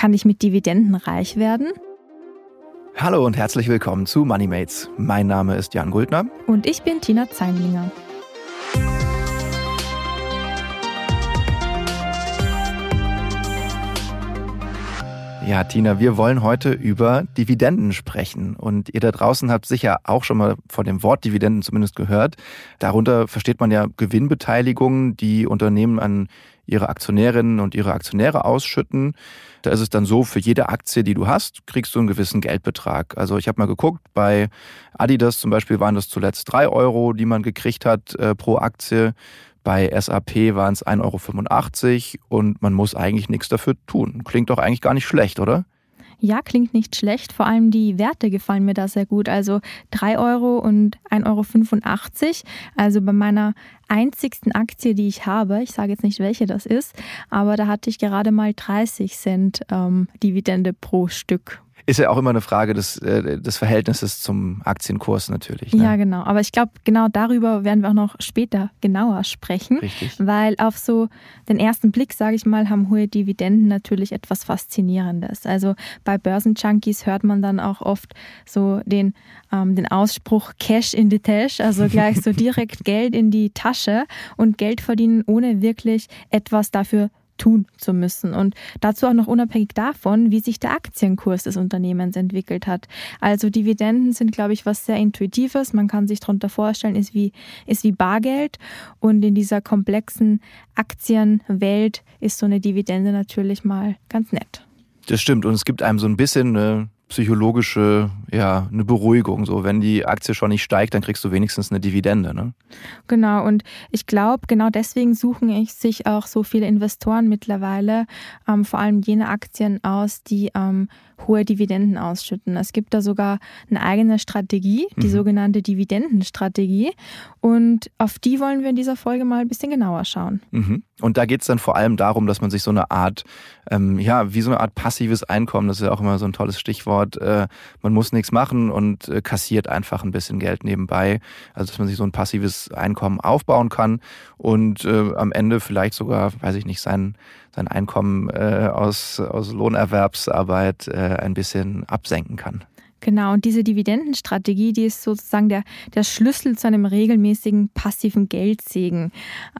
Kann ich mit Dividenden reich werden? Hallo und herzlich willkommen zu MoneyMates. Mein Name ist Jan Guldner. Und ich bin Tina Zeinlinger. Ja, Tina, wir wollen heute über Dividenden sprechen. Und ihr da draußen habt sicher auch schon mal von dem Wort Dividenden zumindest gehört. Darunter versteht man ja Gewinnbeteiligungen, die Unternehmen an ihre Aktionärinnen und ihre Aktionäre ausschütten. Da ist es dann so, für jede Aktie, die du hast, kriegst du einen gewissen Geldbetrag. Also ich habe mal geguckt, bei Adidas zum Beispiel waren das zuletzt drei Euro, die man gekriegt hat äh, pro Aktie. Bei SAP waren es 1,85 Euro und man muss eigentlich nichts dafür tun. Klingt doch eigentlich gar nicht schlecht, oder? Ja, klingt nicht schlecht. Vor allem die Werte gefallen mir da sehr gut. Also 3 Euro und 1,85 Euro. Also bei meiner einzigsten Aktie, die ich habe, ich sage jetzt nicht, welche das ist, aber da hatte ich gerade mal 30 Cent ähm, Dividende pro Stück. Ist ja auch immer eine Frage des, äh, des Verhältnisses zum Aktienkurs natürlich. Ne? Ja, genau. Aber ich glaube, genau darüber werden wir auch noch später genauer sprechen. Richtig. Weil auf so den ersten Blick, sage ich mal, haben hohe Dividenden natürlich etwas Faszinierendes. Also bei Börsenjunkies hört man dann auch oft so den, ähm, den Ausspruch Cash in the Tash, also gleich so direkt Geld in die Tasche und Geld verdienen, ohne wirklich etwas dafür tun zu müssen. Und dazu auch noch unabhängig davon, wie sich der Aktienkurs des Unternehmens entwickelt hat. Also Dividenden sind, glaube ich, was sehr Intuitives. Man kann sich darunter vorstellen, ist wie, ist wie Bargeld. Und in dieser komplexen Aktienwelt ist so eine Dividende natürlich mal ganz nett. Das stimmt. Und es gibt einem so ein bisschen eine psychologische, ja, eine Beruhigung. So, wenn die Aktie schon nicht steigt, dann kriegst du wenigstens eine Dividende. Ne? Genau, und ich glaube, genau deswegen suchen sich auch so viele Investoren mittlerweile ähm, vor allem jene Aktien aus, die ähm, hohe Dividenden ausschütten. Es gibt da sogar eine eigene Strategie, die mhm. sogenannte Dividendenstrategie. Und auf die wollen wir in dieser Folge mal ein bisschen genauer schauen. Mhm. Und da geht es dann vor allem darum, dass man sich so eine Art, ähm, ja, wie so eine Art passives Einkommen, das ist ja auch immer so ein tolles Stichwort, äh, man muss nichts machen und äh, kassiert einfach ein bisschen Geld nebenbei. Also dass man sich so ein passives Einkommen aufbauen kann und äh, am Ende vielleicht sogar, weiß ich nicht, sein, sein Einkommen äh, aus, aus Lohnerwerbsarbeit äh, ein bisschen absenken kann. Genau, und diese Dividendenstrategie, die ist sozusagen der, der Schlüssel zu einem regelmäßigen passiven Geldsegen.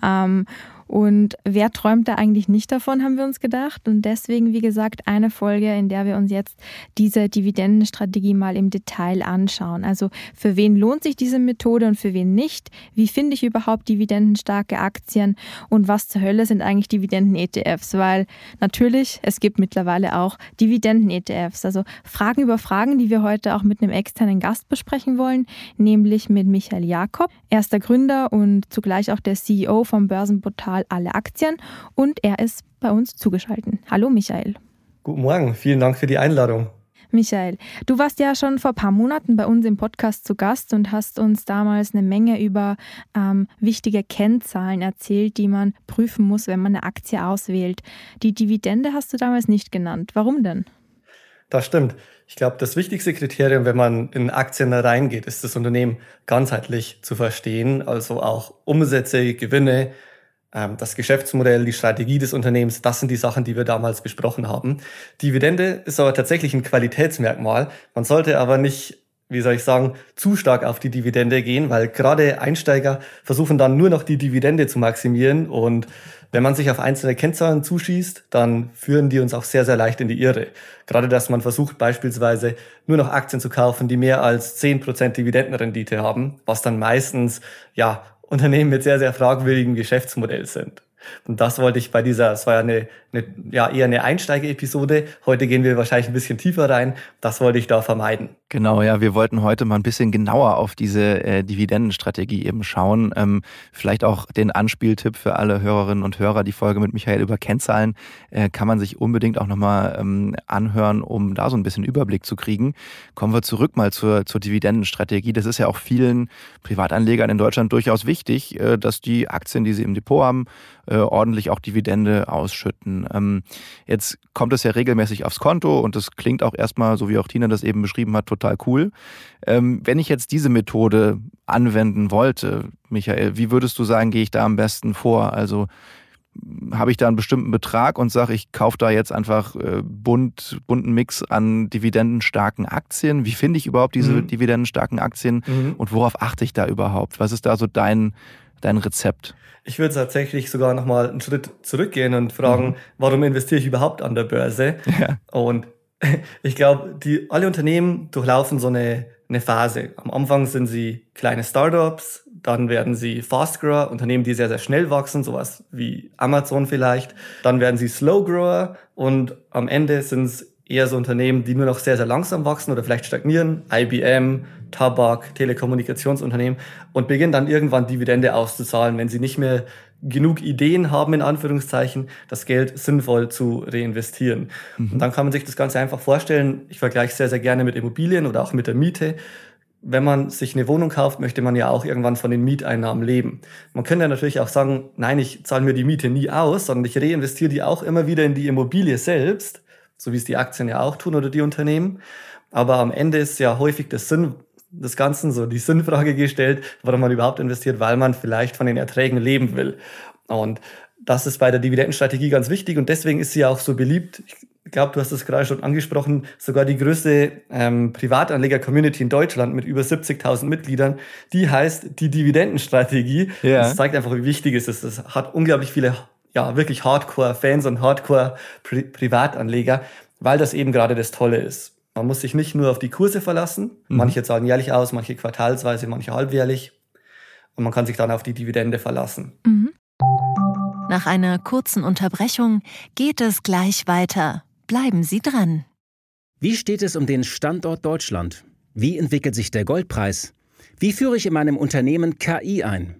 Ähm, und wer träumt da eigentlich nicht davon, haben wir uns gedacht. Und deswegen, wie gesagt, eine Folge, in der wir uns jetzt diese Dividendenstrategie mal im Detail anschauen. Also für wen lohnt sich diese Methode und für wen nicht? Wie finde ich überhaupt dividendenstarke Aktien? Und was zur Hölle sind eigentlich Dividenden-ETFs? Weil natürlich, es gibt mittlerweile auch Dividenden-ETFs. Also Fragen über Fragen, die wir heute auch mit einem externen Gast besprechen wollen, nämlich mit Michael Jakob. Er ist der Gründer und zugleich auch der CEO vom Börsenportal Mal alle Aktien und er ist bei uns zugeschaltet. Hallo Michael. Guten Morgen, vielen Dank für die Einladung. Michael, du warst ja schon vor ein paar Monaten bei uns im Podcast zu Gast und hast uns damals eine Menge über ähm, wichtige Kennzahlen erzählt, die man prüfen muss, wenn man eine Aktie auswählt. Die Dividende hast du damals nicht genannt. Warum denn? Das stimmt. Ich glaube, das wichtigste Kriterium, wenn man in Aktien reingeht, ist das Unternehmen ganzheitlich zu verstehen, also auch Umsätze, Gewinne, das Geschäftsmodell, die Strategie des Unternehmens, das sind die Sachen, die wir damals besprochen haben. Dividende ist aber tatsächlich ein Qualitätsmerkmal. Man sollte aber nicht, wie soll ich sagen, zu stark auf die Dividende gehen, weil gerade Einsteiger versuchen dann nur noch die Dividende zu maximieren und wenn man sich auf einzelne Kennzahlen zuschießt, dann führen die uns auch sehr, sehr leicht in die Irre. Gerade, dass man versucht beispielsweise nur noch Aktien zu kaufen, die mehr als 10% Dividendenrendite haben, was dann meistens ja Unternehmen mit sehr, sehr fragwürdigem Geschäftsmodell sind. Und das wollte ich bei dieser, es war ja eine, eine ja eher eine Einsteiger-Episode. Heute gehen wir wahrscheinlich ein bisschen tiefer rein. Das wollte ich da vermeiden. Genau, ja, wir wollten heute mal ein bisschen genauer auf diese äh, Dividendenstrategie eben schauen. Ähm, vielleicht auch den Anspieltipp für alle Hörerinnen und Hörer. Die Folge mit Michael über Kennzahlen äh, kann man sich unbedingt auch nochmal ähm, anhören, um da so ein bisschen Überblick zu kriegen. Kommen wir zurück mal zur, zur Dividendenstrategie. Das ist ja auch vielen Privatanlegern in Deutschland durchaus wichtig, äh, dass die Aktien, die sie im Depot haben, äh, ordentlich auch Dividende ausschütten. Ähm, jetzt kommt es ja regelmäßig aufs Konto und das klingt auch erstmal, so wie auch Tina das eben beschrieben hat, total cool. Ähm, wenn ich jetzt diese Methode anwenden wollte, Michael, wie würdest du sagen, gehe ich da am besten vor? Also habe ich da einen bestimmten Betrag und sage, ich kaufe da jetzt einfach äh, bunt, bunten Mix an dividendenstarken Aktien. Wie finde ich überhaupt diese mhm. dividendenstarken Aktien mhm. und worauf achte ich da überhaupt? Was ist da so dein, dein Rezept? Ich würde tatsächlich sogar nochmal einen Schritt zurückgehen und fragen, mhm. warum investiere ich überhaupt an der Börse? Ja. Und ich glaube, die alle Unternehmen durchlaufen so eine, eine Phase. Am Anfang sind sie kleine Startups, dann werden sie Fast Grower, Unternehmen, die sehr, sehr schnell wachsen, sowas wie Amazon vielleicht. Dann werden sie Slow Grower und am Ende sind es eher so Unternehmen, die nur noch sehr, sehr langsam wachsen oder vielleicht stagnieren. IBM, Tabak, Telekommunikationsunternehmen und beginnen dann irgendwann Dividende auszuzahlen, wenn sie nicht mehr genug Ideen haben, in Anführungszeichen, das Geld sinnvoll zu reinvestieren. Mhm. Und dann kann man sich das Ganze einfach vorstellen. Ich vergleiche sehr, sehr gerne mit Immobilien oder auch mit der Miete wenn man sich eine Wohnung kauft, möchte man ja auch irgendwann von den Mieteinnahmen leben. Man könnte ja natürlich auch sagen, nein, ich zahle mir die Miete nie aus, sondern ich reinvestiere die auch immer wieder in die Immobilie selbst, so wie es die Aktien ja auch tun oder die Unternehmen. Aber am Ende ist ja häufig der Sinn des Ganzen, so die Sinnfrage gestellt, warum man überhaupt investiert, weil man vielleicht von den Erträgen leben will. Und das ist bei der Dividendenstrategie ganz wichtig und deswegen ist sie auch so beliebt. Ich glaube, du hast es gerade schon angesprochen, sogar die größte ähm, Privatanleger-Community in Deutschland mit über 70.000 Mitgliedern, die heißt die Dividendenstrategie. Ja. Das zeigt einfach, wie wichtig es ist. Es hat unglaublich viele, ja, wirklich Hardcore-Fans und Hardcore-Privatanleger, weil das eben gerade das Tolle ist. Man muss sich nicht nur auf die Kurse verlassen. Mhm. Manche zahlen jährlich aus, manche quartalsweise, manche halbjährlich. Und man kann sich dann auf die Dividende verlassen. Mhm. Nach einer kurzen Unterbrechung geht es gleich weiter. Bleiben Sie dran. Wie steht es um den Standort Deutschland? Wie entwickelt sich der Goldpreis? Wie führe ich in meinem Unternehmen KI ein?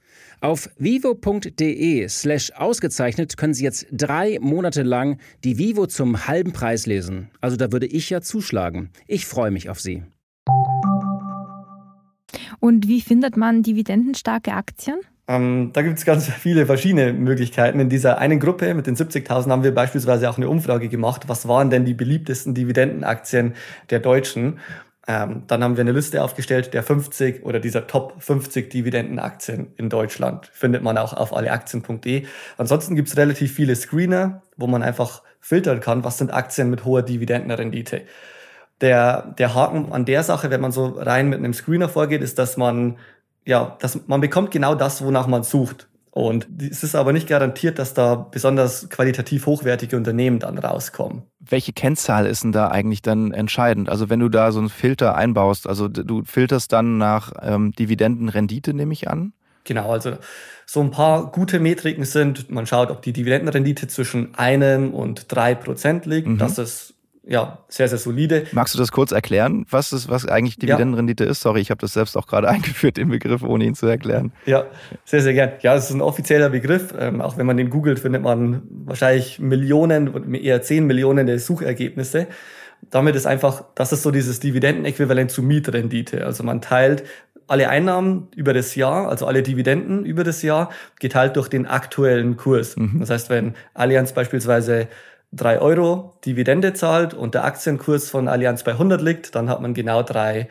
Auf vivo.de slash ausgezeichnet können Sie jetzt drei Monate lang die Vivo zum halben Preis lesen. Also da würde ich ja zuschlagen. Ich freue mich auf Sie. Und wie findet man dividendenstarke Aktien? Ähm, da gibt es ganz viele verschiedene Möglichkeiten. In dieser einen Gruppe mit den 70.000 haben wir beispielsweise auch eine Umfrage gemacht. Was waren denn die beliebtesten Dividendenaktien der Deutschen? Ähm, dann haben wir eine Liste aufgestellt der 50 oder dieser Top 50 Dividendenaktien in Deutschland. Findet man auch auf alleaktien.de. Ansonsten gibt es relativ viele Screener, wo man einfach filtern kann, was sind Aktien mit hoher Dividendenrendite. Der, der Haken an der Sache, wenn man so rein mit einem Screener vorgeht, ist, dass man ja, das, man bekommt genau das, wonach man sucht. Und es ist aber nicht garantiert, dass da besonders qualitativ hochwertige Unternehmen dann rauskommen. Welche Kennzahl ist denn da eigentlich dann entscheidend? Also wenn du da so einen Filter einbaust, also du filterst dann nach ähm, Dividendenrendite, nehme ich an? Genau, also so ein paar gute Metriken sind, man schaut, ob die Dividendenrendite zwischen einem und drei Prozent liegt. Mhm. Das ist ja, sehr, sehr solide. Magst du das kurz erklären, was, ist, was eigentlich Dividendenrendite ja. ist? Sorry, ich habe das selbst auch gerade eingeführt, den Begriff, ohne ihn zu erklären. Ja, sehr, sehr gern. Ja, es ist ein offizieller Begriff. Ähm, auch wenn man den googelt, findet man wahrscheinlich Millionen, eher zehn Millionen der Suchergebnisse. Damit ist einfach, das ist so dieses Dividendenäquivalent zu Mietrendite. Also man teilt alle Einnahmen über das Jahr, also alle Dividenden über das Jahr, geteilt durch den aktuellen Kurs. Mhm. Das heißt, wenn Allianz beispielsweise 3 Euro Dividende zahlt und der Aktienkurs von Allianz bei 100 liegt, dann hat man genau 3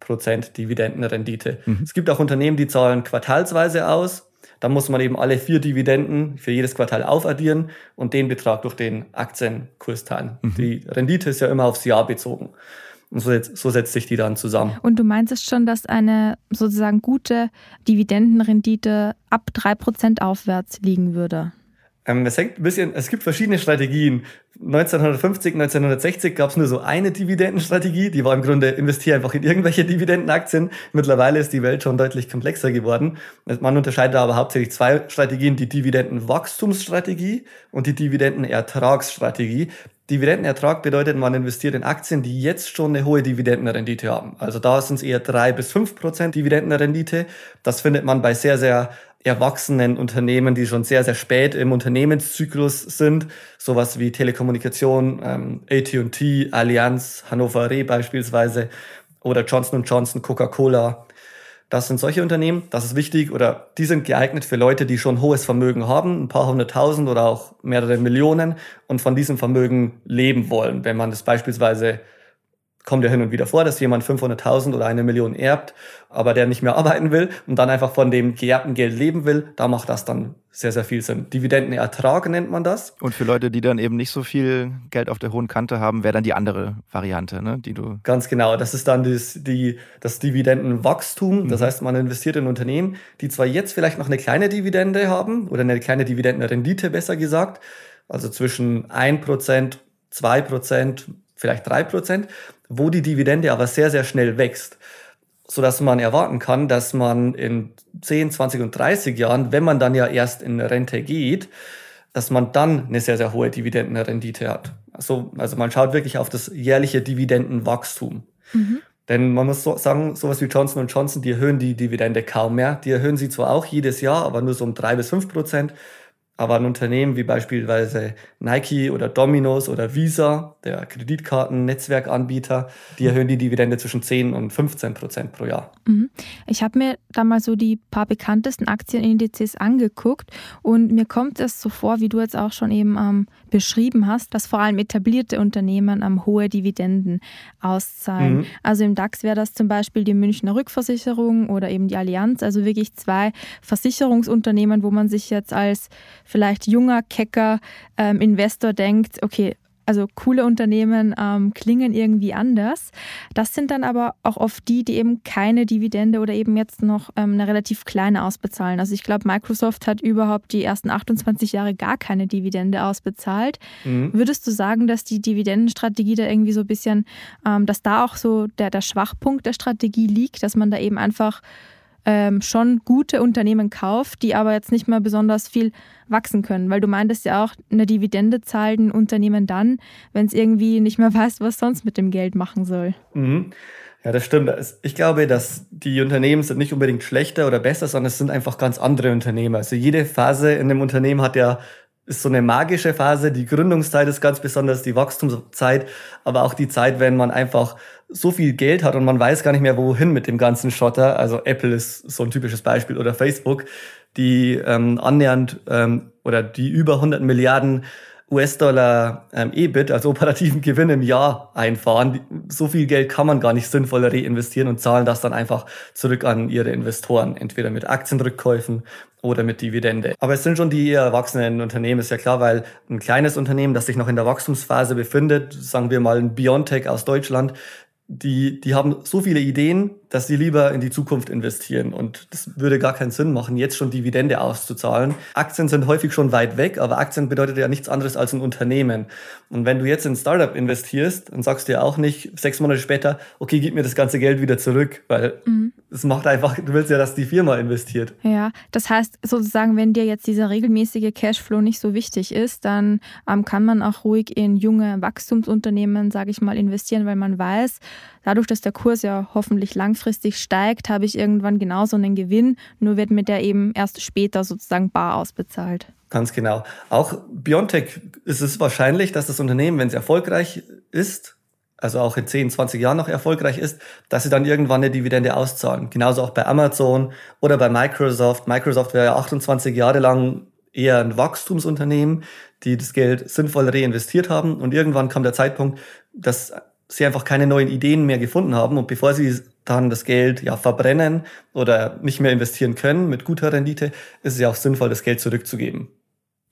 Prozent Dividendenrendite. Mhm. Es gibt auch Unternehmen, die zahlen quartalsweise aus. Da muss man eben alle vier Dividenden für jedes Quartal aufaddieren und den Betrag durch den Aktienkurs teilen. Mhm. Die Rendite ist ja immer aufs Jahr bezogen. Und so, so, setzt sich die dann zusammen. Und du meinst schon, dass eine sozusagen gute Dividendenrendite ab 3% aufwärts liegen würde? Ähm, es hängt ein bisschen, es gibt verschiedene Strategien. 1950, 1960 gab es nur so eine Dividendenstrategie, die war im Grunde investiere einfach in irgendwelche Dividendenaktien. Mittlerweile ist die Welt schon deutlich komplexer geworden. Man unterscheidet aber hauptsächlich zwei Strategien, die Dividendenwachstumsstrategie und die Dividendenertragsstrategie. Dividendenertrag bedeutet, man investiert in Aktien, die jetzt schon eine hohe Dividendenrendite haben. Also da sind es eher drei bis fünf Prozent Dividendenrendite. Das findet man bei sehr, sehr erwachsenen Unternehmen, die schon sehr, sehr spät im Unternehmenszyklus sind, sowas wie Telekommunikation, ähm, AT&T, Allianz, Hannover Re beispielsweise oder Johnson Johnson, Coca-Cola. Das sind solche Unternehmen, das ist wichtig oder die sind geeignet für Leute, die schon hohes Vermögen haben, ein paar hunderttausend oder auch mehrere Millionen und von diesem Vermögen leben wollen. Wenn man das beispielsweise kommt ja hin und wieder vor, dass jemand 500.000 oder eine Million erbt, aber der nicht mehr arbeiten will und dann einfach von dem geerbten Geld leben will, da macht das dann sehr, sehr viel Sinn. Dividendenertrag nennt man das. Und für Leute, die dann eben nicht so viel Geld auf der hohen Kante haben, wäre dann die andere Variante, ne, die du. Ganz genau. Das ist dann das, die, das Dividendenwachstum. Das mhm. heißt, man investiert in Unternehmen, die zwar jetzt vielleicht noch eine kleine Dividende haben oder eine kleine Dividendenrendite besser gesagt, also zwischen 1%, 2%, vielleicht 3%, wo die Dividende aber sehr, sehr schnell wächst, sodass man erwarten kann, dass man in 10, 20 und 30 Jahren, wenn man dann ja erst in Rente geht, dass man dann eine sehr, sehr hohe Dividendenrendite hat. Also, also man schaut wirklich auf das jährliche Dividendenwachstum. Mhm. Denn man muss so sagen, sowas wie Johnson Johnson, die erhöhen die Dividende kaum mehr. Die erhöhen sie zwar auch jedes Jahr, aber nur so um drei bis fünf Prozent. Aber ein Unternehmen wie beispielsweise Nike oder Domino's oder Visa, der Kreditkarten-Netzwerkanbieter, die erhöhen die Dividende zwischen 10 und 15 Prozent pro Jahr. Mhm. Ich habe mir da mal so die paar bekanntesten Aktienindizes angeguckt und mir kommt es so vor, wie du jetzt auch schon eben ähm, beschrieben hast, dass vor allem etablierte Unternehmen ähm, hohe Dividenden auszahlen. Mhm. Also im DAX wäre das zum Beispiel die Münchner Rückversicherung oder eben die Allianz, also wirklich zwei Versicherungsunternehmen, wo man sich jetzt als vielleicht junger, kecker ähm, Investor denkt, okay, also coole Unternehmen ähm, klingen irgendwie anders. Das sind dann aber auch oft die, die eben keine Dividende oder eben jetzt noch ähm, eine relativ kleine ausbezahlen. Also ich glaube, Microsoft hat überhaupt die ersten 28 Jahre gar keine Dividende ausbezahlt. Mhm. Würdest du sagen, dass die Dividendenstrategie da irgendwie so ein bisschen, ähm, dass da auch so der, der Schwachpunkt der Strategie liegt, dass man da eben einfach ähm, schon gute Unternehmen kauft, die aber jetzt nicht mehr besonders viel wachsen können. Weil du meintest ja auch, eine Dividende zahlt ein Unternehmen dann, wenn es irgendwie nicht mehr weiß, was sonst mit dem Geld machen soll. Mhm. Ja, das stimmt. Ich glaube, dass die Unternehmen sind nicht unbedingt schlechter oder besser, sondern es sind einfach ganz andere Unternehmen. Also jede Phase in einem Unternehmen hat ja ist so eine magische Phase. Die Gründungszeit ist ganz besonders, die Wachstumszeit, aber auch die Zeit, wenn man einfach so viel Geld hat und man weiß gar nicht mehr, wohin mit dem ganzen Schotter. Also Apple ist so ein typisches Beispiel oder Facebook, die ähm, annähernd ähm, oder die über 100 Milliarden US-Dollar ähm, EBIT, also operativen Gewinn im Jahr einfahren. So viel Geld kann man gar nicht sinnvoll reinvestieren und zahlen das dann einfach zurück an ihre Investoren, entweder mit Aktienrückkäufen oder mit Dividende. Aber es sind schon die erwachsenen Unternehmen, ist ja klar, weil ein kleines Unternehmen, das sich noch in der Wachstumsphase befindet, sagen wir mal ein Biontech aus Deutschland, die, die haben so viele Ideen, dass sie lieber in die Zukunft investieren. Und das würde gar keinen Sinn machen, jetzt schon Dividende auszuzahlen. Aktien sind häufig schon weit weg, aber Aktien bedeutet ja nichts anderes als ein Unternehmen. Und wenn du jetzt in ein Startup investierst, dann sagst du ja auch nicht sechs Monate später, okay, gib mir das ganze Geld wieder zurück, weil mhm. es macht einfach, du willst ja, dass die Firma investiert. Ja, das heißt sozusagen, wenn dir jetzt dieser regelmäßige Cashflow nicht so wichtig ist, dann ähm, kann man auch ruhig in junge Wachstumsunternehmen, sage ich mal, investieren, weil man weiß, dadurch, dass der Kurs ja hoffentlich langfristig steigt, habe ich irgendwann genauso einen Gewinn, nur wird mir der eben erst später sozusagen bar ausbezahlt. Ganz genau. Auch Biontech ist es wahrscheinlich, dass das Unternehmen, wenn es erfolgreich ist, also auch in 10, 20 Jahren noch erfolgreich ist, dass sie dann irgendwann eine Dividende auszahlen. Genauso auch bei Amazon oder bei Microsoft. Microsoft wäre ja 28 Jahre lang eher ein Wachstumsunternehmen, die das Geld sinnvoll reinvestiert haben. Und irgendwann kam der Zeitpunkt, dass sie einfach keine neuen Ideen mehr gefunden haben und bevor sie dann das Geld ja verbrennen oder nicht mehr investieren können mit guter Rendite, ist es ja auch sinnvoll, das Geld zurückzugeben.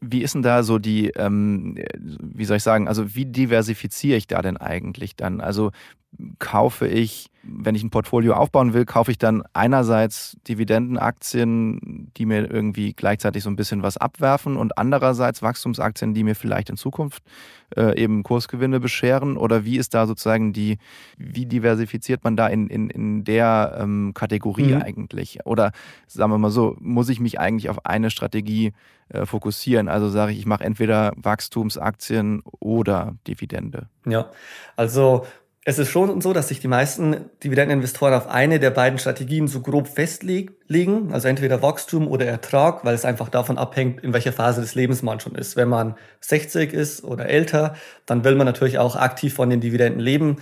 Wie ist denn da so die, ähm, wie soll ich sagen, also wie diversifiziere ich da denn eigentlich dann? Also kaufe ich, wenn ich ein Portfolio aufbauen will, kaufe ich dann einerseits Dividendenaktien, die mir irgendwie gleichzeitig so ein bisschen was abwerfen und andererseits Wachstumsaktien, die mir vielleicht in Zukunft äh, eben Kursgewinne bescheren? Oder wie ist da sozusagen die, wie diversifiziert man da in, in, in der ähm, Kategorie mhm. eigentlich? Oder sagen wir mal so, muss ich mich eigentlich auf eine Strategie äh, fokussieren? Also sage ich, ich mache entweder Wachstumsaktien oder Dividende. Ja, also es ist schon so, dass sich die meisten Dividendeninvestoren auf eine der beiden Strategien so grob festlegen, also entweder Wachstum oder Ertrag, weil es einfach davon abhängt, in welcher Phase des Lebens man schon ist. Wenn man 60 ist oder älter, dann will man natürlich auch aktiv von den Dividenden leben.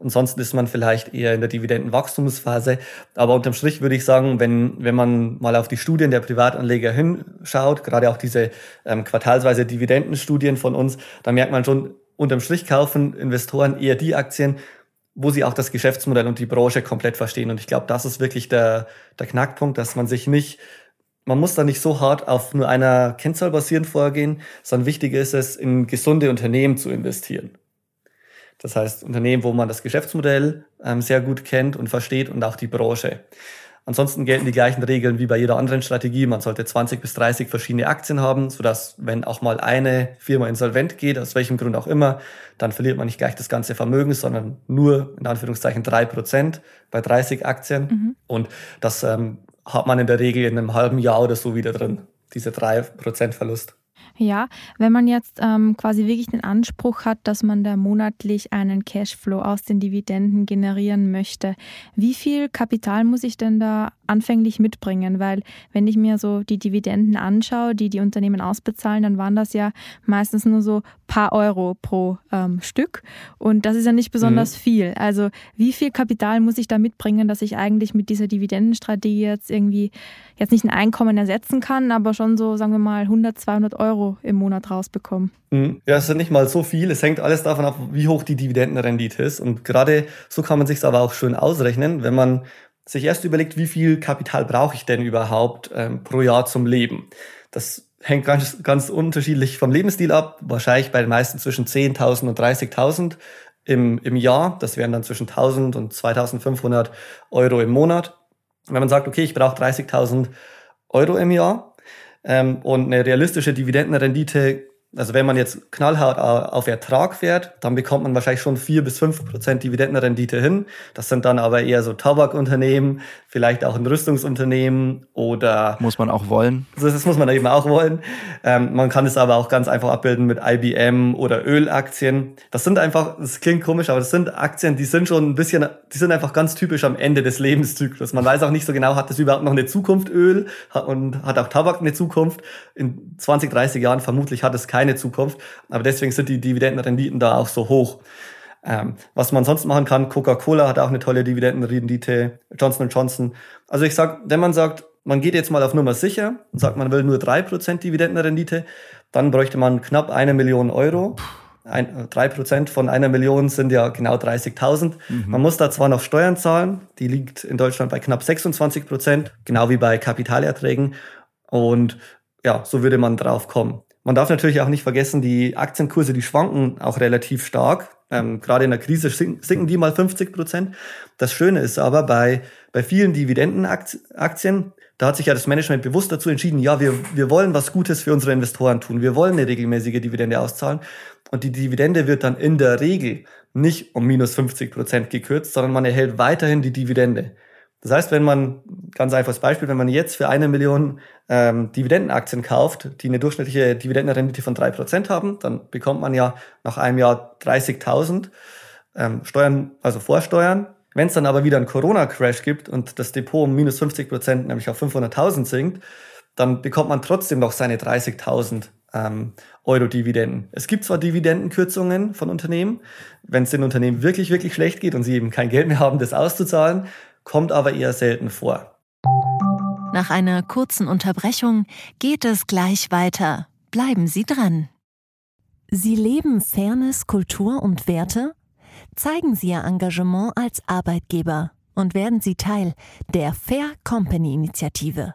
Ansonsten ist man vielleicht eher in der Dividendenwachstumsphase. Aber unterm Strich würde ich sagen, wenn, wenn man mal auf die Studien der Privatanleger hinschaut, gerade auch diese ähm, quartalsweise Dividendenstudien von uns, da merkt man schon, unterm Strich kaufen Investoren eher die Aktien, wo sie auch das Geschäftsmodell und die Branche komplett verstehen. Und ich glaube, das ist wirklich der, der Knackpunkt, dass man sich nicht, man muss da nicht so hart auf nur einer Kennzahl basierend vorgehen, sondern wichtig ist es, in gesunde Unternehmen zu investieren. Das heißt, Unternehmen, wo man das Geschäftsmodell ähm, sehr gut kennt und versteht und auch die Branche. Ansonsten gelten die gleichen Regeln wie bei jeder anderen Strategie. Man sollte 20 bis 30 verschiedene Aktien haben, sodass, wenn auch mal eine Firma insolvent geht, aus welchem Grund auch immer, dann verliert man nicht gleich das ganze Vermögen, sondern nur in Anführungszeichen drei Prozent bei 30 Aktien. Mhm. Und das ähm, hat man in der Regel in einem halben Jahr oder so wieder drin, diese drei Prozent Verlust. Ja, wenn man jetzt ähm, quasi wirklich den Anspruch hat, dass man da monatlich einen Cashflow aus den Dividenden generieren möchte, wie viel Kapital muss ich denn da anfänglich mitbringen? Weil wenn ich mir so die Dividenden anschaue, die die Unternehmen ausbezahlen, dann waren das ja meistens nur so paar Euro pro ähm, Stück und das ist ja nicht besonders mhm. viel. Also wie viel Kapital muss ich da mitbringen, dass ich eigentlich mit dieser Dividendenstrategie jetzt irgendwie jetzt nicht ein Einkommen ersetzen kann, aber schon so, sagen wir mal, 100, 200 Euro im Monat rausbekommen. Mhm. Ja, es sind nicht mal so viel. Es hängt alles davon ab, wie hoch die Dividendenrendite ist. Und gerade so kann man sich aber auch schön ausrechnen, wenn man sich erst überlegt, wie viel Kapital brauche ich denn überhaupt ähm, pro Jahr zum Leben. Das hängt ganz, ganz unterschiedlich vom Lebensstil ab. Wahrscheinlich bei den meisten zwischen 10.000 und 30.000 im, im Jahr. Das wären dann zwischen 1.000 und 2.500 Euro im Monat. Wenn man sagt, okay, ich brauche 30.000 Euro im Jahr ähm, und eine realistische Dividendenrendite also wenn man jetzt knallhart auf Ertrag fährt, dann bekommt man wahrscheinlich schon vier bis fünf Prozent Dividendenrendite hin. Das sind dann aber eher so Tabakunternehmen, vielleicht auch ein Rüstungsunternehmen oder... Muss man auch wollen. Das muss man eben auch wollen. Ähm, man kann es aber auch ganz einfach abbilden mit IBM oder Ölaktien. Das sind einfach, das klingt komisch, aber das sind Aktien, die sind schon ein bisschen, die sind einfach ganz typisch am Ende des Lebenszyklus. Man weiß auch nicht so genau, hat das überhaupt noch eine Zukunft, Öl, und hat auch Tabak eine Zukunft. In 20, 30 Jahren vermutlich hat es keine keine Zukunft. Aber deswegen sind die Dividendenrenditen da auch so hoch. Ähm, was man sonst machen kann, Coca-Cola hat auch eine tolle Dividendenrendite, Johnson Johnson. Also ich sag, wenn man sagt, man geht jetzt mal auf Nummer sicher und sagt, man will nur drei Prozent Dividendenrendite, dann bräuchte man knapp eine Million Euro. Ein, 3% von einer Million sind ja genau 30.000. Mhm. Man muss da zwar noch Steuern zahlen, die liegt in Deutschland bei knapp 26 Prozent, genau wie bei Kapitalerträgen. Und ja, so würde man drauf kommen. Man darf natürlich auch nicht vergessen, die Aktienkurse, die schwanken auch relativ stark. Ähm, gerade in der Krise sinken die mal 50 Prozent. Das Schöne ist aber bei, bei vielen Dividendenaktien, da hat sich ja das Management bewusst dazu entschieden, ja, wir, wir wollen was Gutes für unsere Investoren tun. Wir wollen eine regelmäßige Dividende auszahlen. Und die Dividende wird dann in der Regel nicht um minus 50 Prozent gekürzt, sondern man erhält weiterhin die Dividende. Das heißt, wenn man, ganz einfaches Beispiel, wenn man jetzt für eine Million ähm, Dividendenaktien kauft, die eine durchschnittliche Dividendenrendite von drei Prozent haben, dann bekommt man ja nach einem Jahr 30.000 ähm, Steuern, also Vorsteuern. Wenn es dann aber wieder einen Corona-Crash gibt und das Depot um minus 50 Prozent, nämlich auf 500.000 sinkt, dann bekommt man trotzdem noch seine 30.000 ähm, Euro Dividenden. Es gibt zwar Dividendenkürzungen von Unternehmen, wenn es den Unternehmen wirklich, wirklich schlecht geht und sie eben kein Geld mehr haben, das auszuzahlen, kommt aber eher selten vor. Nach einer kurzen Unterbrechung geht es gleich weiter. Bleiben Sie dran. Sie leben Fairness, Kultur und Werte? Zeigen Sie Ihr Engagement als Arbeitgeber und werden Sie Teil der Fair Company Initiative.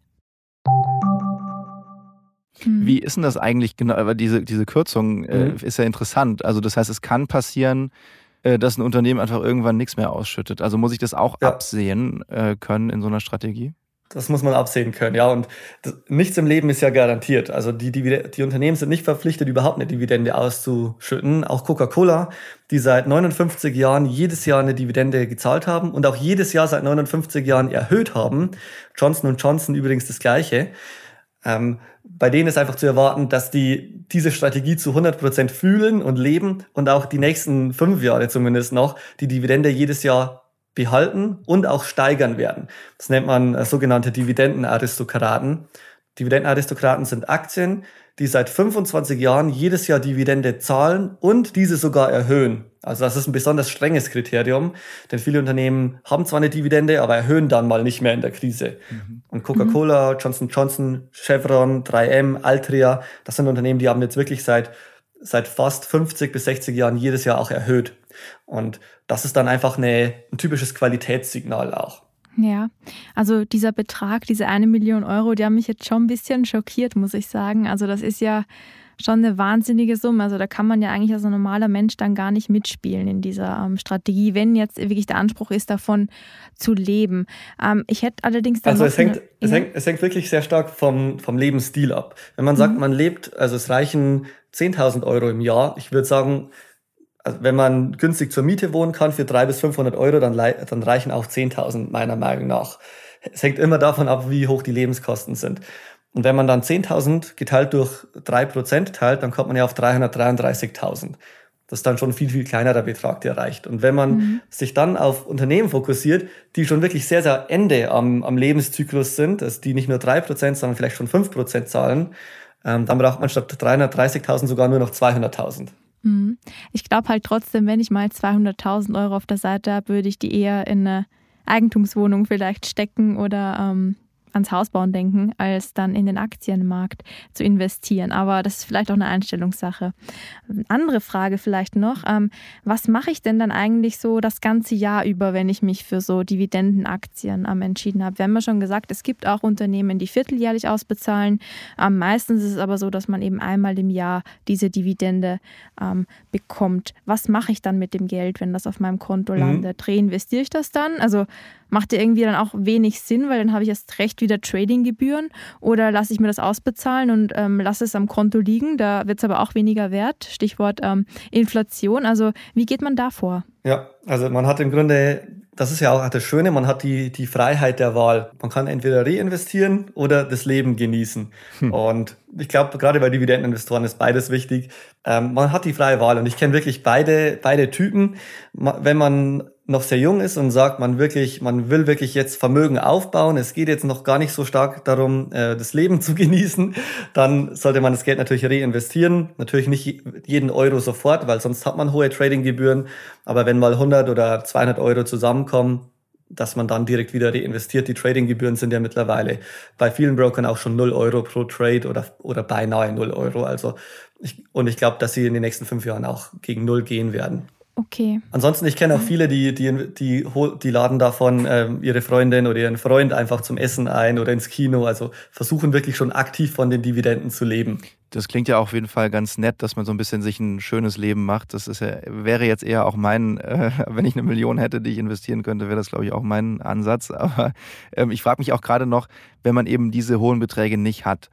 Hm. Wie ist denn das eigentlich genau? Aber diese, diese Kürzung äh, mhm. ist ja interessant. Also, das heißt, es kann passieren, äh, dass ein Unternehmen einfach irgendwann nichts mehr ausschüttet? Also muss ich das auch ja. absehen äh, können in so einer Strategie? Das muss man absehen können, ja. Und das, nichts im Leben ist ja garantiert. Also die, die, die Unternehmen sind nicht verpflichtet, überhaupt eine Dividende auszuschütten. Auch Coca-Cola, die seit 59 Jahren jedes Jahr eine Dividende gezahlt haben und auch jedes Jahr seit 59 Jahren erhöht haben. Johnson Johnson übrigens das Gleiche. Ähm, bei denen ist einfach zu erwarten, dass die diese Strategie zu 100 Prozent fühlen und leben und auch die nächsten fünf Jahre zumindest noch die Dividende jedes Jahr behalten und auch steigern werden. Das nennt man äh, sogenannte Dividendenaristokraten. Dividendenaristokraten sind Aktien, die seit 25 Jahren jedes Jahr Dividende zahlen und diese sogar erhöhen. Also das ist ein besonders strenges Kriterium, denn viele Unternehmen haben zwar eine Dividende, aber erhöhen dann mal nicht mehr in der Krise. Mhm. Und Coca-Cola, Johnson Johnson, Chevron, 3M, Altria, das sind Unternehmen, die haben jetzt wirklich seit seit fast 50 bis 60 Jahren jedes Jahr auch erhöht. Und das ist dann einfach eine, ein typisches Qualitätssignal auch. Ja, also dieser Betrag, diese eine Million Euro, die haben mich jetzt schon ein bisschen schockiert, muss ich sagen. Also das ist ja schon eine wahnsinnige Summe. Also da kann man ja eigentlich als ein normaler Mensch dann gar nicht mitspielen in dieser ähm, Strategie, wenn jetzt wirklich der Anspruch ist, davon zu leben. Ähm, ich hätte allerdings dann Also es hängt, eine, es, hängt, es hängt wirklich sehr stark vom, vom Lebensstil ab. Wenn man sagt, mhm. man lebt, also es reichen 10.000 Euro im Jahr, ich würde sagen, wenn man günstig zur Miete wohnen kann für 300 bis 500 Euro, dann, dann reichen auch 10.000 meiner Meinung nach. Es hängt immer davon ab, wie hoch die Lebenskosten sind. Und wenn man dann 10.000 geteilt durch 3% teilt, dann kommt man ja auf 333.000. Das ist dann schon ein viel, viel kleinerer Betrag, der reicht. Und wenn man mhm. sich dann auf Unternehmen fokussiert, die schon wirklich sehr, sehr Ende am, am Lebenszyklus sind, also die nicht nur 3%, sondern vielleicht schon 5% zahlen, ähm, dann braucht man statt 330.000 sogar nur noch 200.000. Mhm. Ich glaube halt trotzdem, wenn ich mal 200.000 Euro auf der Seite habe, würde ich die eher in eine Eigentumswohnung vielleicht stecken oder ähm, ans Hausbauen denken, als dann in den Aktienmarkt zu investieren. Aber das ist vielleicht auch eine Einstellungssache. Eine andere Frage vielleicht noch. Ähm, was mache ich denn dann eigentlich so das ganze Jahr über, wenn ich mich für so Dividendenaktien ähm, entschieden habe? Wir haben ja schon gesagt, es gibt auch Unternehmen, die vierteljährlich ausbezahlen. Ähm, meistens ist es aber so, dass man eben einmal im Jahr diese Dividende ähm, bekommt. Was mache ich dann mit dem Geld, wenn das auf meinem Konto mhm. landet? Reinvestiere ich das dann? Also macht ja irgendwie dann auch wenig Sinn, weil dann habe ich erst recht wieder Tradinggebühren oder lasse ich mir das ausbezahlen und ähm, lasse es am Konto liegen. Da wird es aber auch weniger wert. Stichwort ähm, Inflation. Also wie geht man da vor? Ja, also man hat im Grunde, das ist ja auch das Schöne, man hat die, die Freiheit der Wahl. Man kann entweder reinvestieren oder das Leben genießen. Hm. Und ich glaube, gerade bei Dividendeninvestoren ist beides wichtig. Ähm, man hat die freie Wahl und ich kenne wirklich beide, beide Typen. Wenn man noch sehr jung ist und sagt, man wirklich, man will wirklich jetzt Vermögen aufbauen, es geht jetzt noch gar nicht so stark darum, äh, das Leben zu genießen, dann sollte man das Geld natürlich reinvestieren. Natürlich nicht jeden Euro sofort, weil sonst hat man hohe Tradinggebühren. Aber wenn mal 100 oder 200 Euro zusammenkommen, dass man dann direkt wieder reinvestiert. Die Tradinggebühren sind ja mittlerweile bei vielen Brokern auch schon 0 Euro pro Trade oder, oder beinahe 0 Euro. Also ich, und ich glaube, dass sie in den nächsten fünf Jahren auch gegen Null gehen werden. Okay. Ansonsten, ich kenne auch viele, die, die, die, die laden davon ähm, ihre Freundin oder ihren Freund einfach zum Essen ein oder ins Kino. Also versuchen wirklich schon aktiv von den Dividenden zu leben. Das klingt ja auf jeden Fall ganz nett, dass man so ein bisschen sich ein schönes Leben macht. Das ist ja, wäre jetzt eher auch mein, äh, wenn ich eine Million hätte, die ich investieren könnte, wäre das, glaube ich, auch mein Ansatz. Aber ähm, ich frage mich auch gerade noch, wenn man eben diese hohen Beträge nicht hat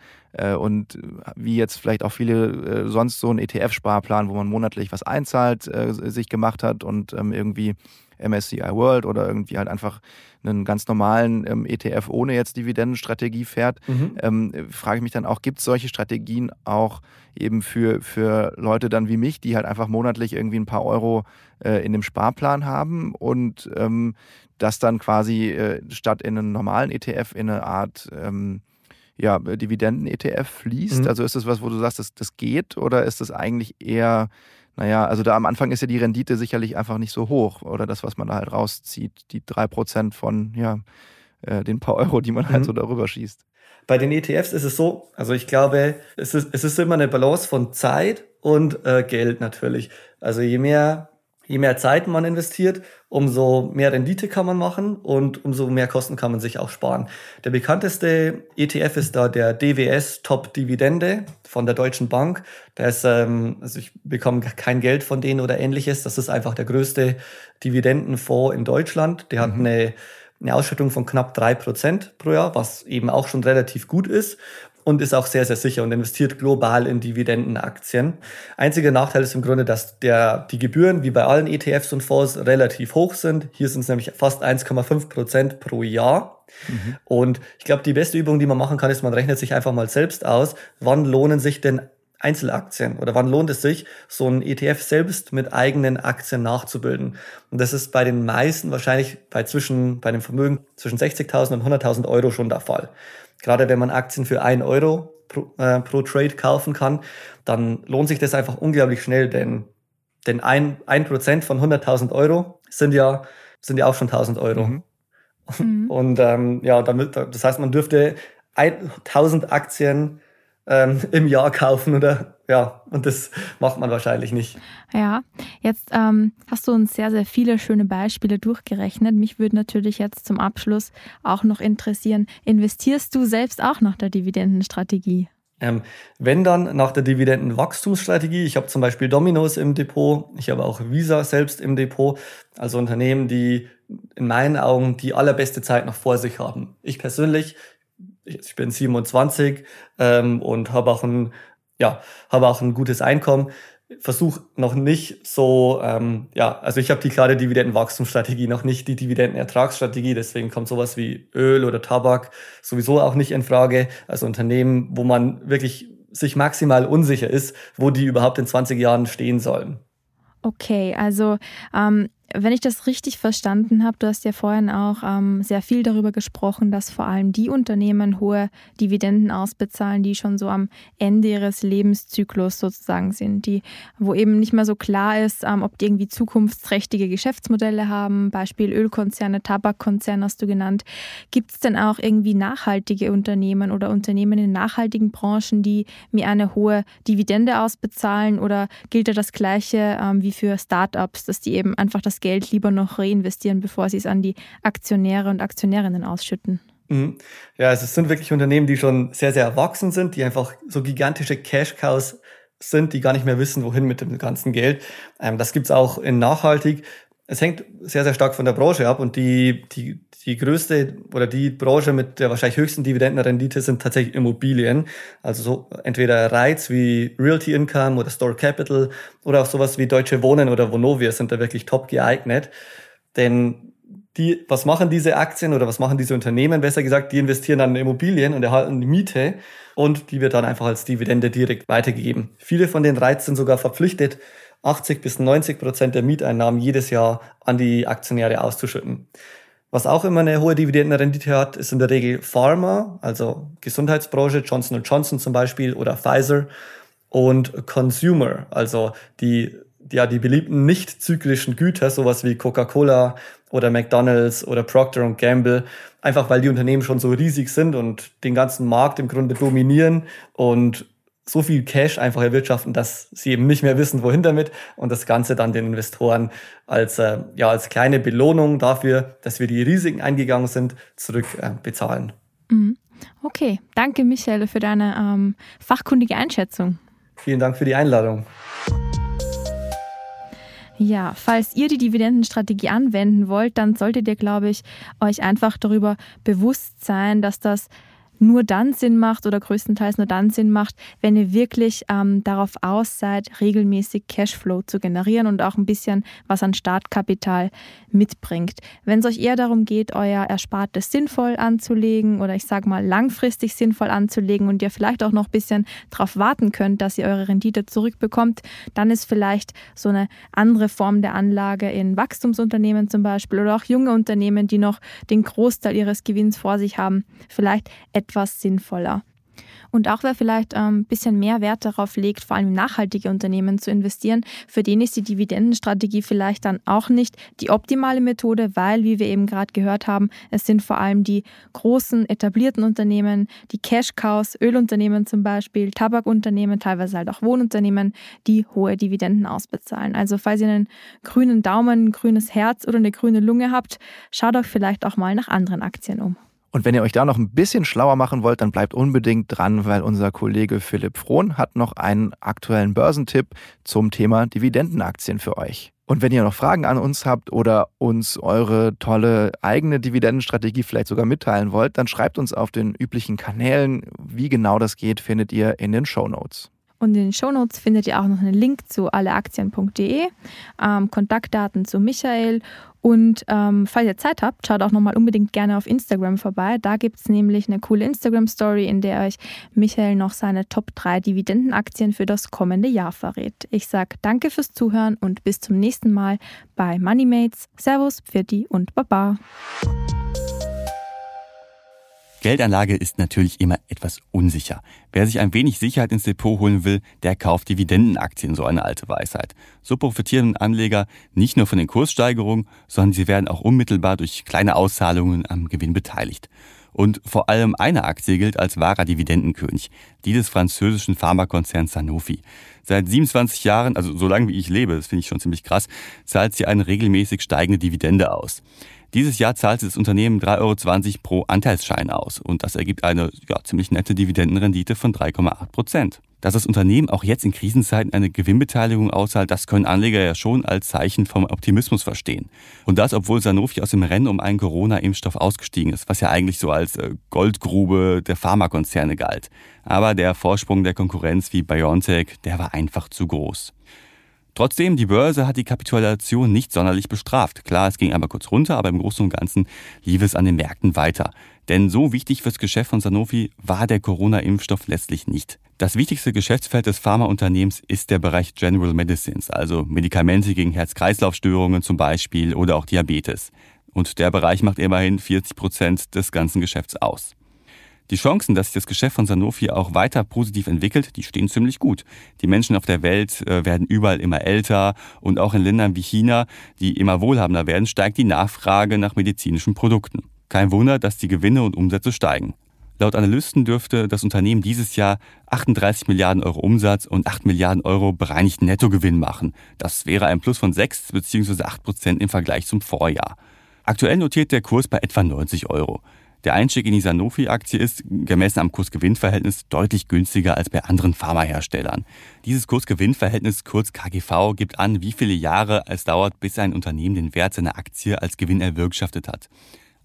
und wie jetzt vielleicht auch viele äh, sonst so einen ETF-Sparplan, wo man monatlich was einzahlt, äh, sich gemacht hat und ähm, irgendwie MSCI World oder irgendwie halt einfach einen ganz normalen ähm, ETF ohne jetzt Dividendenstrategie fährt, mhm. ähm, frage ich mich dann auch, gibt es solche Strategien auch eben für, für Leute dann wie mich, die halt einfach monatlich irgendwie ein paar Euro äh, in dem Sparplan haben und ähm, das dann quasi äh, statt in einen normalen ETF in eine Art ähm, ja, Dividenden-ETF fließt? Mhm. Also ist das was, wo du sagst, das, das geht oder ist das eigentlich eher naja, also da am Anfang ist ja die Rendite sicherlich einfach nicht so hoch oder das, was man da halt rauszieht, die drei Prozent von ja, äh, den paar Euro, die man halt mhm. so darüber schießt. Bei den ETFs ist es so, also ich glaube, es ist, es ist immer eine Balance von Zeit und äh, Geld natürlich. Also je mehr je mehr Zeit man investiert, umso mehr Rendite kann man machen und umso mehr Kosten kann man sich auch sparen. Der bekannteste ETF ist da der DWS Top Dividende von der Deutschen Bank. Der ist, ähm, also ich bekomme kein Geld von denen oder ähnliches. Das ist einfach der größte Dividendenfonds in Deutschland. Der hat mhm. eine, eine Ausschüttung von knapp drei Prozent pro Jahr, was eben auch schon relativ gut ist und ist auch sehr, sehr sicher und investiert global in Dividendenaktien. Einziger Nachteil ist im Grunde, dass der, die Gebühren, wie bei allen ETFs und Fonds, relativ hoch sind. Hier sind es nämlich fast 1,5 Prozent pro Jahr. Mhm. Und ich glaube, die beste Übung, die man machen kann, ist, man rechnet sich einfach mal selbst aus, wann lohnen sich denn Einzelaktien oder wann lohnt es sich, so ein ETF selbst mit eigenen Aktien nachzubilden? Und das ist bei den meisten wahrscheinlich bei zwischen, bei dem Vermögen zwischen 60.000 und 100.000 Euro schon der Fall. Gerade wenn man Aktien für ein Euro pro, äh, pro Trade kaufen kann, dann lohnt sich das einfach unglaublich schnell, denn, denn ein, ein Prozent von 100.000 Euro sind ja, sind ja auch schon 1.000 Euro. Mhm. mhm. Und ähm, ja, damit, das heißt, man dürfte 1000 Aktien ähm, im Jahr kaufen oder ja, und das macht man wahrscheinlich nicht. Ja, jetzt ähm, hast du uns sehr, sehr viele schöne Beispiele durchgerechnet. Mich würde natürlich jetzt zum Abschluss auch noch interessieren, investierst du selbst auch nach der Dividendenstrategie? Ähm, wenn dann nach der Dividendenwachstumsstrategie, ich habe zum Beispiel Domino's im Depot, ich habe auch Visa selbst im Depot, also Unternehmen, die in meinen Augen die allerbeste Zeit noch vor sich haben. Ich persönlich ich bin 27 ähm, und habe auch ein, ja, habe auch ein gutes Einkommen. Versuche noch nicht so, ähm, ja, also ich habe die klare Dividendenwachstumsstrategie, noch nicht die Dividendenertragsstrategie, deswegen kommt sowas wie Öl oder Tabak sowieso auch nicht in Frage. Also Unternehmen, wo man wirklich sich maximal unsicher ist, wo die überhaupt in 20 Jahren stehen sollen. Okay, also ähm, wenn ich das richtig verstanden habe, du hast ja vorhin auch ähm, sehr viel darüber gesprochen, dass vor allem die Unternehmen hohe Dividenden ausbezahlen, die schon so am Ende ihres Lebenszyklus sozusagen sind, die, wo eben nicht mehr so klar ist, ähm, ob die irgendwie zukunftsträchtige Geschäftsmodelle haben, Beispiel Ölkonzerne, Tabakkonzerne hast du genannt. Gibt es denn auch irgendwie nachhaltige Unternehmen oder Unternehmen in nachhaltigen Branchen, die mir eine hohe Dividende ausbezahlen oder gilt da das Gleiche ähm, wie für Startups, dass die eben einfach das Geld lieber noch reinvestieren, bevor sie es an die Aktionäre und Aktionärinnen ausschütten. Mhm. Ja, also es sind wirklich Unternehmen, die schon sehr, sehr erwachsen sind, die einfach so gigantische Cash-Cows sind, die gar nicht mehr wissen, wohin mit dem ganzen Geld. Ähm, das gibt's auch in nachhaltig. Es hängt sehr, sehr stark von der Branche ab und die, die, die größte oder die Branche mit der wahrscheinlich höchsten Dividendenrendite sind tatsächlich Immobilien. Also so entweder Reiz wie Realty Income oder Store Capital oder auch sowas wie Deutsche Wohnen oder Vonovia sind da wirklich top geeignet. Denn die, was machen diese Aktien oder was machen diese Unternehmen? Besser gesagt, die investieren dann in Immobilien und erhalten die Miete und die wird dann einfach als Dividende direkt weitergegeben. Viele von den Reiz sind sogar verpflichtet, 80 bis 90 Prozent der Mieteinnahmen jedes Jahr an die Aktionäre auszuschütten. Was auch immer eine hohe Dividendenrendite hat, ist in der Regel Pharma, also Gesundheitsbranche, Johnson Johnson zum Beispiel oder Pfizer und Consumer, also die, ja, die beliebten nicht zyklischen Güter, sowas wie Coca-Cola oder McDonald's oder Procter Gamble, einfach weil die Unternehmen schon so riesig sind und den ganzen Markt im Grunde dominieren und so viel Cash einfach erwirtschaften, dass sie eben nicht mehr wissen, wohin damit und das Ganze dann den Investoren als, äh, ja, als kleine Belohnung dafür, dass wir die Risiken eingegangen sind, zurück äh, bezahlen. Mhm. Okay, danke Michael für deine ähm, fachkundige Einschätzung. Vielen Dank für die Einladung. Ja, falls ihr die Dividendenstrategie anwenden wollt, dann solltet ihr, glaube ich, euch einfach darüber bewusst sein, dass das nur dann Sinn macht oder größtenteils nur dann Sinn macht, wenn ihr wirklich ähm, darauf aus seid, regelmäßig Cashflow zu generieren und auch ein bisschen was an Startkapital mitbringt. Wenn es euch eher darum geht, euer Erspartes sinnvoll anzulegen oder ich sage mal langfristig sinnvoll anzulegen und ihr vielleicht auch noch ein bisschen darauf warten könnt, dass ihr eure Rendite zurückbekommt, dann ist vielleicht so eine andere Form der Anlage in Wachstumsunternehmen zum Beispiel oder auch junge Unternehmen, die noch den Großteil ihres Gewinns vor sich haben, vielleicht etwas etwas sinnvoller. Und auch wer vielleicht ein ähm, bisschen mehr Wert darauf legt, vor allem in nachhaltige Unternehmen zu investieren, für den ist die Dividendenstrategie vielleicht dann auch nicht die optimale Methode, weil, wie wir eben gerade gehört haben, es sind vor allem die großen etablierten Unternehmen, die Cash-Cows, Ölunternehmen zum Beispiel, Tabakunternehmen, teilweise halt auch Wohnunternehmen, die hohe Dividenden ausbezahlen. Also falls ihr einen grünen Daumen, ein grünes Herz oder eine grüne Lunge habt, schaut euch vielleicht auch mal nach anderen Aktien um. Und wenn ihr euch da noch ein bisschen schlauer machen wollt, dann bleibt unbedingt dran, weil unser Kollege Philipp Frohn hat noch einen aktuellen Börsentipp zum Thema Dividendenaktien für euch. Und wenn ihr noch Fragen an uns habt oder uns eure tolle eigene Dividendenstrategie vielleicht sogar mitteilen wollt, dann schreibt uns auf den üblichen Kanälen. Wie genau das geht, findet ihr in den Show Notes. Und in den Shownotes findet ihr auch noch einen Link zu alleaktien.de, ähm, Kontaktdaten zu Michael. Und ähm, falls ihr Zeit habt, schaut auch nochmal unbedingt gerne auf Instagram vorbei. Da gibt es nämlich eine coole Instagram-Story, in der euch Michael noch seine Top 3 Dividendenaktien für das kommende Jahr verrät. Ich sage danke fürs Zuhören und bis zum nächsten Mal bei Moneymates. Servus, Pfirti und Baba. Geldanlage ist natürlich immer etwas unsicher. Wer sich ein wenig Sicherheit ins Depot holen will, der kauft Dividendenaktien, so eine alte Weisheit. So profitieren Anleger nicht nur von den Kurssteigerungen, sondern sie werden auch unmittelbar durch kleine Auszahlungen am Gewinn beteiligt. Und vor allem eine Aktie gilt als wahrer Dividendenkönig, die des französischen Pharmakonzerns Sanofi. Seit 27 Jahren, also so lange wie ich lebe, das finde ich schon ziemlich krass, zahlt sie eine regelmäßig steigende Dividende aus. Dieses Jahr zahlt das Unternehmen 3,20 Euro pro Anteilsschein aus und das ergibt eine ja, ziemlich nette Dividendenrendite von 3,8 Prozent. Dass das Unternehmen auch jetzt in Krisenzeiten eine Gewinnbeteiligung auszahlt, das können Anleger ja schon als Zeichen vom Optimismus verstehen. Und das, obwohl Sanofi aus dem Rennen um einen Corona-Impfstoff ausgestiegen ist, was ja eigentlich so als äh, Goldgrube der Pharmakonzerne galt. Aber der Vorsprung der Konkurrenz wie BioNTech, der war einfach zu groß. Trotzdem, die Börse hat die Kapitulation nicht sonderlich bestraft. Klar, es ging einmal kurz runter, aber im Großen und Ganzen lief es an den Märkten weiter. Denn so wichtig fürs Geschäft von Sanofi war der Corona-Impfstoff letztlich nicht. Das wichtigste Geschäftsfeld des Pharmaunternehmens ist der Bereich General Medicines, also Medikamente gegen Herz-Kreislauf-Störungen zum Beispiel oder auch Diabetes. Und der Bereich macht immerhin 40 Prozent des ganzen Geschäfts aus. Die Chancen, dass sich das Geschäft von Sanofi auch weiter positiv entwickelt, die stehen ziemlich gut. Die Menschen auf der Welt äh, werden überall immer älter und auch in Ländern wie China, die immer wohlhabender werden, steigt die Nachfrage nach medizinischen Produkten. Kein Wunder, dass die Gewinne und Umsätze steigen. Laut Analysten dürfte das Unternehmen dieses Jahr 38 Milliarden Euro Umsatz und 8 Milliarden Euro bereinigten Nettogewinn machen. Das wäre ein Plus von 6 bzw. 8 Prozent im Vergleich zum Vorjahr. Aktuell notiert der Kurs bei etwa 90 Euro. Der Einstieg in die Sanofi-Aktie ist, gemessen am Kurs-Gewinn-Verhältnis, deutlich günstiger als bei anderen Pharmaherstellern. Dieses Kurs-Gewinn-Verhältnis, kurz KGV, gibt an, wie viele Jahre es dauert, bis ein Unternehmen den Wert seiner Aktie als Gewinn erwirtschaftet hat.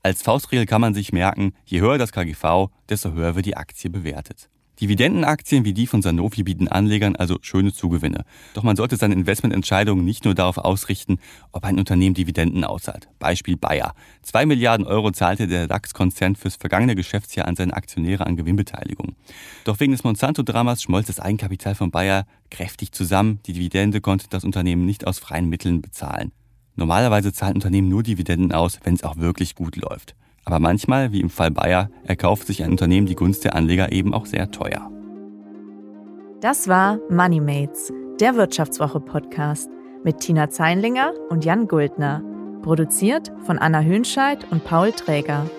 Als Faustregel kann man sich merken, je höher das KGV, desto höher wird die Aktie bewertet. Dividendenaktien wie die von Sanofi bieten Anlegern also schöne Zugewinne. Doch man sollte seine Investmententscheidungen nicht nur darauf ausrichten, ob ein Unternehmen Dividenden auszahlt. Beispiel Bayer. Zwei Milliarden Euro zahlte der DAX-Konzern fürs vergangene Geschäftsjahr an seine Aktionäre an Gewinnbeteiligung. Doch wegen des Monsanto-Dramas schmolz das Eigenkapital von Bayer kräftig zusammen. Die Dividende konnte das Unternehmen nicht aus freien Mitteln bezahlen. Normalerweise zahlen Unternehmen nur Dividenden aus, wenn es auch wirklich gut läuft. Aber manchmal, wie im Fall Bayer, erkauft sich ein Unternehmen die Gunst der Anleger eben auch sehr teuer. Das war MoneyMates, der Wirtschaftswoche-Podcast mit Tina Zeinlinger und Jan Guldner. Produziert von Anna Hönscheid und Paul Träger.